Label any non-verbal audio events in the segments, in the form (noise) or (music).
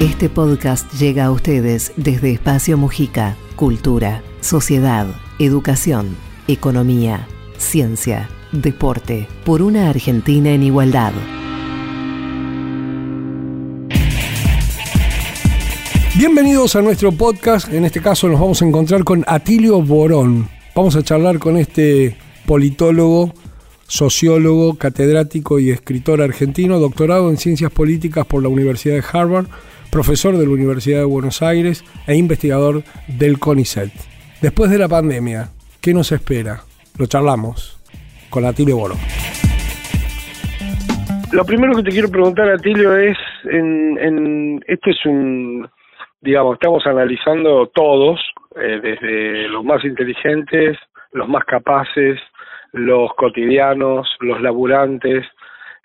Este podcast llega a ustedes desde Espacio Mujica, Cultura, Sociedad, Educación, Economía, Ciencia, Deporte, por una Argentina en igualdad. Bienvenidos a nuestro podcast. En este caso nos vamos a encontrar con Atilio Borón. Vamos a charlar con este politólogo, sociólogo, catedrático y escritor argentino, doctorado en Ciencias Políticas por la Universidad de Harvard profesor de la Universidad de Buenos Aires e investigador del CONICET. Después de la pandemia, ¿qué nos espera? Lo charlamos con Atilio Boro. Lo primero que te quiero preguntar, Atilio, es, en, en, esto es un, digamos, estamos analizando todos, eh, desde los más inteligentes, los más capaces, los cotidianos, los laburantes,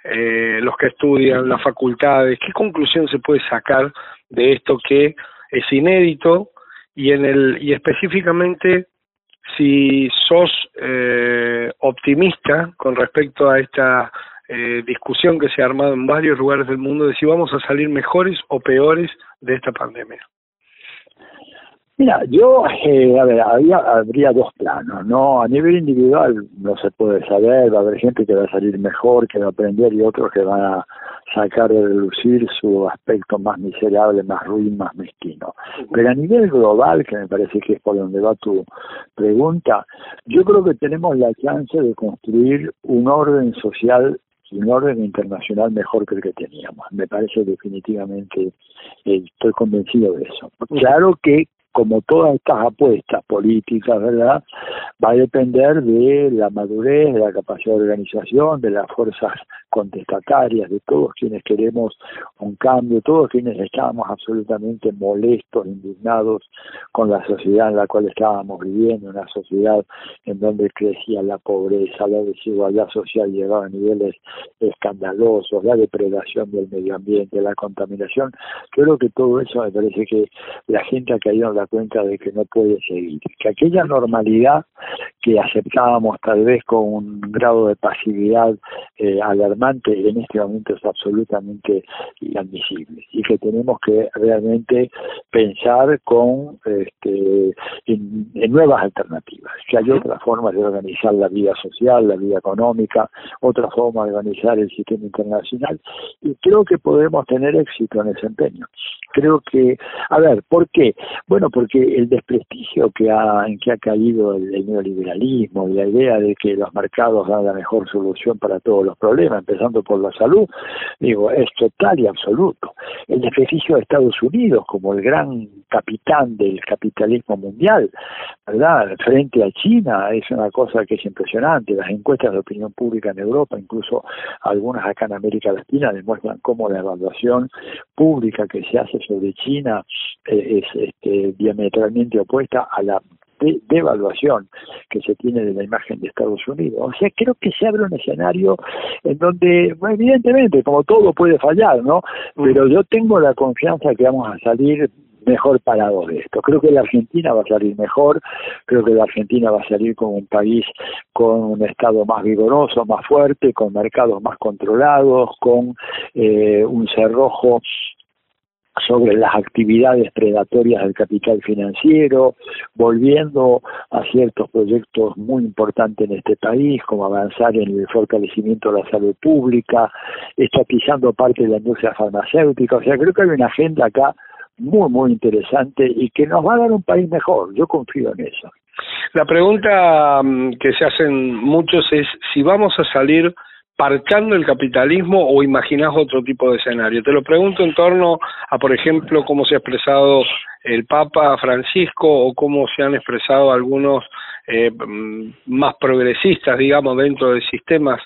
eh, los que estudian, las facultades, ¿qué conclusión se puede sacar de esto que es inédito y en el y específicamente si sos eh, optimista con respecto a esta eh, discusión que se ha armado en varios lugares del mundo de si vamos a salir mejores o peores de esta pandemia. Mira, yo, eh, a ver, había, habría dos planos, ¿no? A nivel individual no se puede saber, va a haber gente que va a salir mejor, que va a aprender y otros que van a sacar de relucir su aspecto más miserable, más ruin, más mezquino. Pero a nivel global, que me parece que es por donde va tu pregunta, yo creo que tenemos la chance de construir un orden social y un orden internacional mejor que el que teníamos. Me parece definitivamente, eh, estoy convencido de eso. Claro que como todas estas apuestas políticas, ¿verdad? Va a depender de la madurez, de la capacidad de organización, de las fuerzas contestatarias, de todos quienes queremos un cambio, todos quienes estábamos absolutamente molestos, indignados con la sociedad en la cual estábamos viviendo, una sociedad en donde crecía la pobreza, la desigualdad social llegaba a niveles escandalosos, la depredación del medio ambiente, la contaminación. Creo que todo eso me parece que la gente ha caído en la cuenta de que no puede seguir, que aquella normalidad que aceptábamos tal vez con un grado de pasividad eh, alarmante en este momento es absolutamente inadmisible. Y que tenemos que realmente pensar con este, en, nuevas alternativas, que hay otras formas de organizar la vida social, la vida económica, otra forma de organizar el sistema internacional. Y creo que podemos tener éxito en ese empeño. Creo que, a ver, ¿por qué? Bueno, porque el desprestigio que ha, en que ha caído el, neoliberalismo y la idea de que los mercados dan la mejor solución para todos los problemas, empezando por la salud, digo, es total y absoluto. El desprestigio de Estados Unidos como el gran capitán del capitalismo mundial, ¿verdad? Frente a China es una cosa que es impresionante. Las encuestas de opinión pública en Europa, incluso algunas acá en América Latina, demuestran cómo la evaluación pública que se hace sobre China es este, diametralmente opuesta a la devaluación que se tiene de la imagen de Estados Unidos. O sea, creo que se abre un escenario en donde, evidentemente, como todo puede fallar, ¿no? Pero yo tengo la confianza que vamos a salir mejor parado de esto. Creo que la Argentina va a salir mejor, creo que la Argentina va a salir como un país con un Estado más vigoroso, más fuerte, con mercados más controlados, con eh, un cerrojo sobre las actividades predatorias del capital financiero, volviendo a ciertos proyectos muy importantes en este país, como avanzar en el fortalecimiento de la salud pública, estatizando parte de la industria farmacéutica. O sea, creo que hay una agenda acá muy, muy interesante y que nos va a dar un país mejor. Yo confío en eso. La pregunta mm, que se hacen muchos es si vamos a salir parchando el capitalismo o imaginás otro tipo de escenario? Te lo pregunto en torno a, por ejemplo, cómo se ha expresado el Papa Francisco o cómo se han expresado algunos eh, mm, más progresistas, digamos, dentro de sistemas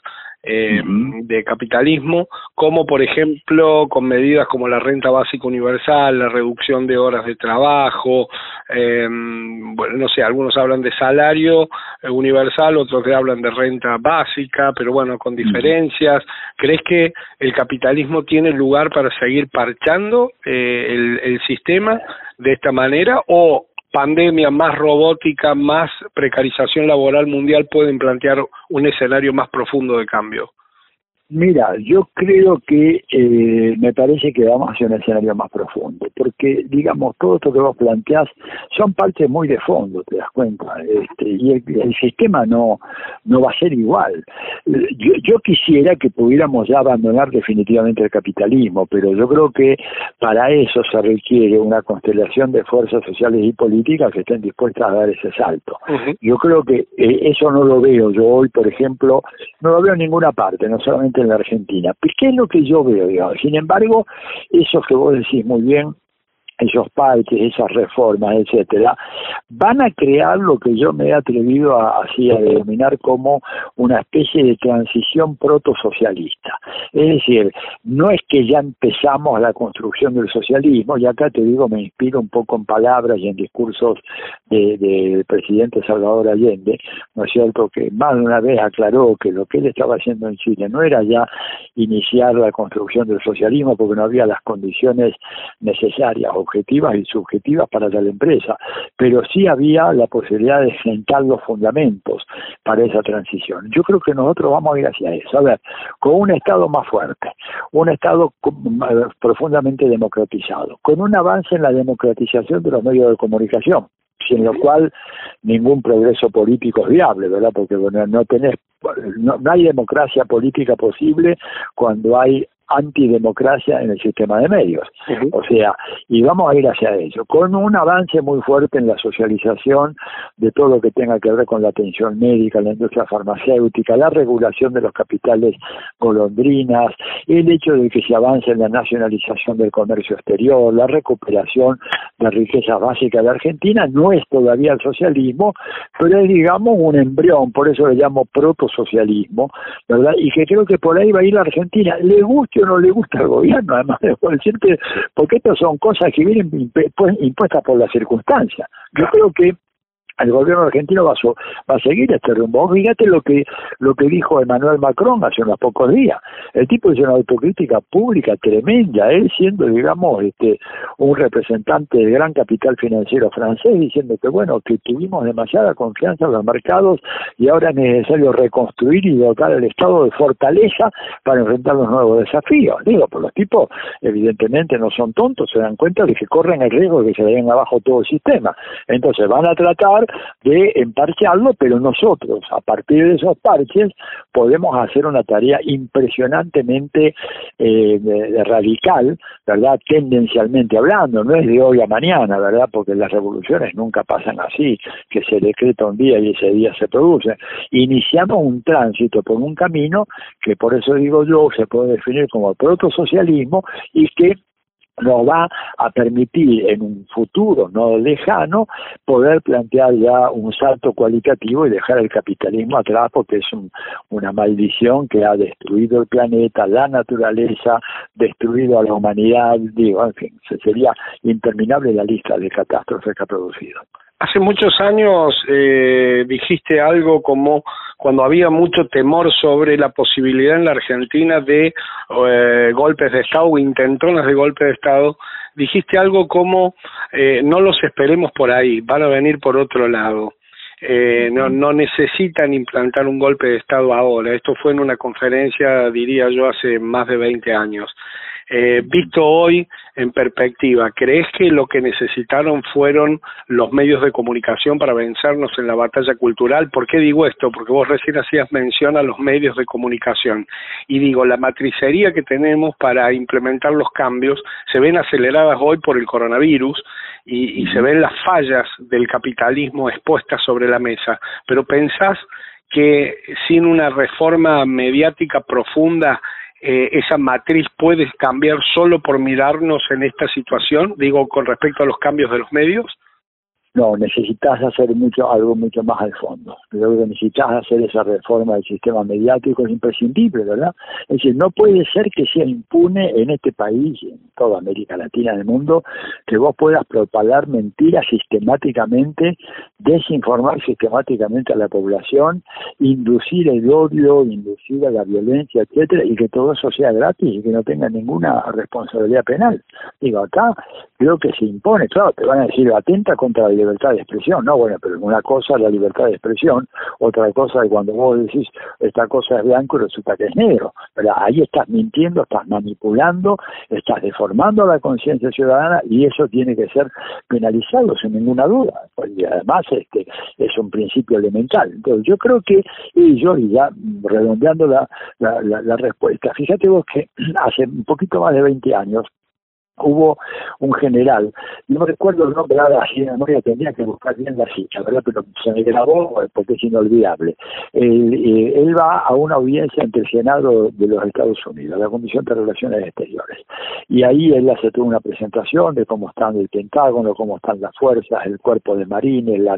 eh, de capitalismo, como por ejemplo con medidas como la renta básica universal, la reducción de horas de trabajo, eh, bueno, no sé, algunos hablan de salario eh, universal, otros que hablan de renta básica, pero bueno, con diferencias. ¿Crees que el capitalismo tiene lugar para seguir parchando eh, el, el sistema de esta manera o pandemia, más robótica, más precarización laboral mundial pueden plantear un escenario más profundo de cambio? Mira, yo creo que eh, me parece que vamos hacia un escenario más profundo, porque, digamos, todo esto que vos planteás son partes muy de fondo, te das cuenta, este, y el, sistema no, no va a ser igual. Yo, yo quisiera que pudiéramos ya abandonar definitivamente el capitalismo, pero yo creo que para eso se requiere una constelación de fuerzas sociales y políticas que estén dispuestas a dar ese salto. Yo creo que eh, eso no lo veo yo hoy, por ejemplo, no lo veo en ninguna parte, no solamente en la Argentina. ¿Qué es lo que yo veo? Digamos? Sin embargo, eso que vos decís muy bien, esos parques, esas reformas, etcétera, van a crear lo que yo me he atrevido a, así a denominar como una especie de transición protosocialista. Es decir, no es que ya empezamos la construcción del socialismo, y acá te digo, me inspiro un poco en palabras y en discursos del de presidente Salvador Allende, ¿no es cierto?, que más de una vez aclaró que lo que él estaba haciendo en Chile no era ya iniciar la construcción del socialismo porque no había las condiciones necesarias o objetivas y subjetivas para la empresa, pero sí había la posibilidad de sentar los fundamentos para esa transición. Yo creo que nosotros vamos a ir hacia eso, a ver, con un Estado más fuerte, un Estado profundamente democratizado, con un avance en la democratización de los medios de comunicación, sin lo cual ningún progreso político es viable, ¿verdad? Porque bueno, no tenés no, no hay democracia política posible cuando hay antidemocracia en el sistema de medios. O sea, y vamos a ir hacia ello, con un avance muy fuerte en la socialización de todo lo que tenga que ver con la atención médica, la industria farmacéutica, la regulación de los capitales golondrinas, el hecho de que se avance en la nacionalización del comercio exterior, la recuperación de riquezas básicas de Argentina, no es todavía el socialismo, pero es digamos un embrión, por eso le llamo protosocialismo, ¿verdad? Y que creo que por ahí va a ir la Argentina. Le gusta no le gusta al gobierno, además de porque estas son cosas que vienen impuestas por las circunstancias. Yo creo que el gobierno argentino va a, va a seguir este rumbo. Fíjate lo que lo que dijo Emmanuel Macron hace unos pocos días. El tipo hizo una autocrítica pública tremenda, él siendo, digamos, este un representante del gran capital financiero francés, diciendo que bueno, que tuvimos demasiada confianza en los mercados y ahora es necesario reconstruir y dotar al Estado de fortaleza para enfrentar los nuevos desafíos. Digo, pues los tipos evidentemente no son tontos, se dan cuenta de que corren el riesgo de que se vayan abajo todo el sistema. Entonces van a tratar de emparcharlo, pero nosotros, a partir de esos parches, podemos hacer una tarea impresionantemente eh, radical, ¿verdad? Tendencialmente hablando, no es de hoy a mañana, ¿verdad? Porque las revoluciones nunca pasan así, que se decreta un día y ese día se produce. Iniciamos un tránsito por un camino que por eso digo yo se puede definir como protosocialismo y que nos va a permitir en un futuro no lejano poder plantear ya un salto cualitativo y dejar el capitalismo atrás porque es una maldición que ha destruido el planeta, la naturaleza, destruido a la humanidad, digo, en fin, sería interminable la lista de catástrofes que ha producido. Hace muchos años eh, dijiste algo como cuando había mucho temor sobre la posibilidad en la Argentina de eh, golpes de Estado o intentonas de golpe de Estado, dijiste algo como eh, no los esperemos por ahí, van a venir por otro lado. Eh, no, no necesitan implantar un golpe de Estado ahora. Esto fue en una conferencia, diría yo, hace más de 20 años. Eh, visto hoy en perspectiva, ¿crees que lo que necesitaron fueron los medios de comunicación para vencernos en la batalla cultural? ¿Por qué digo esto? Porque vos recién hacías mención a los medios de comunicación. Y digo, la matricería que tenemos para implementar los cambios se ven aceleradas hoy por el coronavirus y, y se ven las fallas del capitalismo expuestas sobre la mesa. Pero pensás que sin una reforma mediática profunda eh, esa matriz puede cambiar solo por mirarnos en esta situación, digo, con respecto a los cambios de los medios? No, necesitas hacer mucho, algo mucho más al fondo. Creo que necesitas hacer esa reforma del sistema mediático, es imprescindible, ¿verdad? Es decir, no puede ser que sea impune en este país, en toda América Latina, en el mundo, que vos puedas propagar mentiras sistemáticamente, desinformar sistemáticamente a la población, inducir el odio, inducir a la violencia, etcétera, y que todo eso sea gratis y que no tenga ninguna responsabilidad penal. Digo, acá creo que se impone, claro, te van a decir atenta contra la libertad de expresión, no, bueno, pero una cosa es la libertad de expresión, otra cosa es cuando vos decís esta cosa es blanco y resulta que es negro, pero ahí estás mintiendo, estás manipulando, estás deformando la conciencia ciudadana y eso tiene que ser penalizado sin ninguna duda, porque además este es un principio elemental. Entonces yo creo que y ya redondeando la, la, la respuesta, fíjate vos que (clears throat) hace un poquito más de 20 años, hubo un general, no recuerdo el nombre ahora así de memoria, tendría que buscar bien la ficha, ¿verdad? Pero se me grabó porque es inolvidable. Él, eh, él, va a una audiencia ante el Senado de los Estados Unidos, la Comisión de Relaciones Exteriores, y ahí él hace toda una presentación de cómo están el Pentágono, cómo están las fuerzas, el cuerpo de marines, la,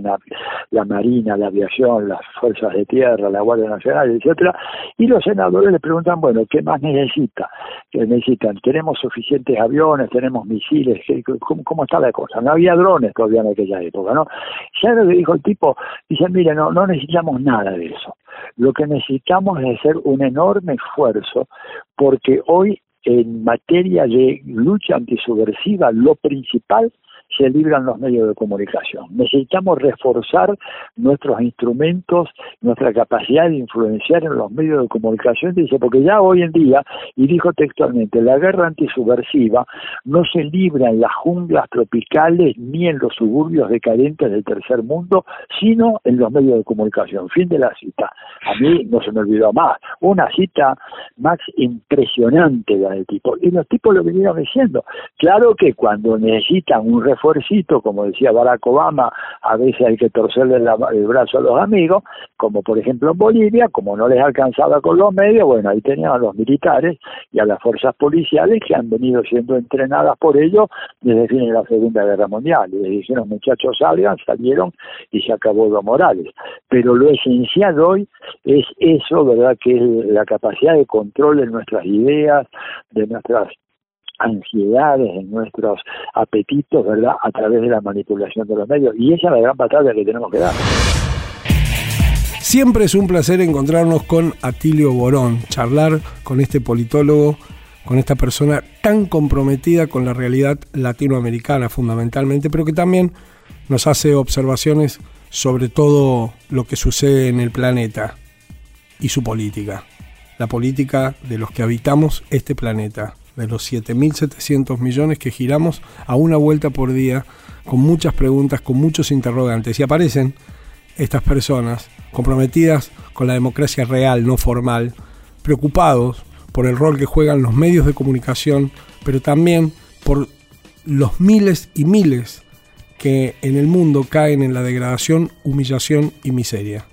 la Marina, la aviación, las fuerzas de tierra, la Guardia Nacional, etcétera, y los senadores le preguntan, bueno, ¿qué más necesita? ¿Qué necesitan? ¿Tenemos suficientes aviones? Tenemos misiles, ¿cómo, está la cosa? No había drones todavía en aquella época, ¿no? Ya lo que dijo el tipo, dice, mire, no, no necesitamos nada de eso. Lo que necesitamos es hacer un enorme esfuerzo porque hoy en materia de lucha antisubversiva, lo principal se libran los medios de comunicación. Necesitamos reforzar nuestros instrumentos, nuestra capacidad de influenciar en los medios de comunicación, dice, porque ya hoy en día, y dijo textualmente, la guerra antisubversiva no se libra en las junglas tropicales ni en los suburbios decadentes del tercer mundo, sino en los medios de comunicación. Fin de la cita. A mí no se me olvidó más. Una cita más impresionante del tipo. Y los tipos lo vinieron diciendo. Claro que cuando necesitan un refuercito, como decía Barack Obama, a veces hay que torcerle el brazo a los amigos, como por ejemplo en Bolivia, como no les alcanzaba con los medios, bueno, ahí tenían a los militares y a las fuerzas policiales que han venido siendo entrenadas por ellos desde el fin de la Segunda Guerra Mundial. Y les dijeron, muchachos, salgan, salieron y se acabó lo Morales. Pero lo esencial hoy es eso, ¿verdad?, que es la capacidad de control de nuestras ideas, de nuestras ansiedades, en nuestros apetitos, ¿verdad?, a través de la manipulación de los medios. Y esa es la gran batalla que tenemos que dar. Siempre es un placer encontrarnos con Atilio Borón, charlar con este politólogo, con esta persona tan comprometida con la realidad latinoamericana fundamentalmente, pero que también nos hace observaciones sobre todo lo que sucede en el planeta y su política, la política de los que habitamos este planeta de los 7.700 millones que giramos a una vuelta por día, con muchas preguntas, con muchos interrogantes. Y aparecen estas personas comprometidas con la democracia real, no formal, preocupados por el rol que juegan los medios de comunicación, pero también por los miles y miles que en el mundo caen en la degradación, humillación y miseria.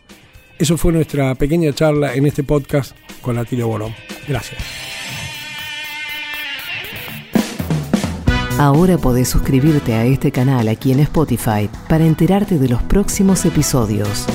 Eso fue nuestra pequeña charla en este podcast con Atilio Borón. Gracias. Ahora podés suscribirte a este canal aquí en Spotify para enterarte de los próximos episodios.